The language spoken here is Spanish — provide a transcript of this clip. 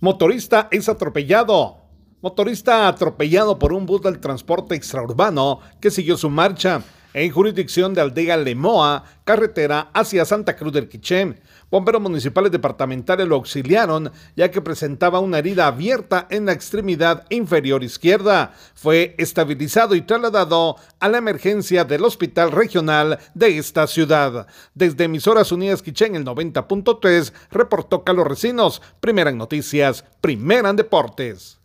Motorista es atropellado. Motorista atropellado por un bus del transporte extraurbano que siguió su marcha en jurisdicción de Aldea Lemoa, carretera hacia Santa Cruz del Quiché. Bomberos municipales departamentales lo auxiliaron ya que presentaba una herida abierta en la extremidad inferior izquierda. Fue estabilizado y trasladado a la emergencia del Hospital Regional de esta ciudad. Desde Emisoras Unidas Quiché en el 90.3 reportó Carlos Recinos, primera en noticias, primera en deportes.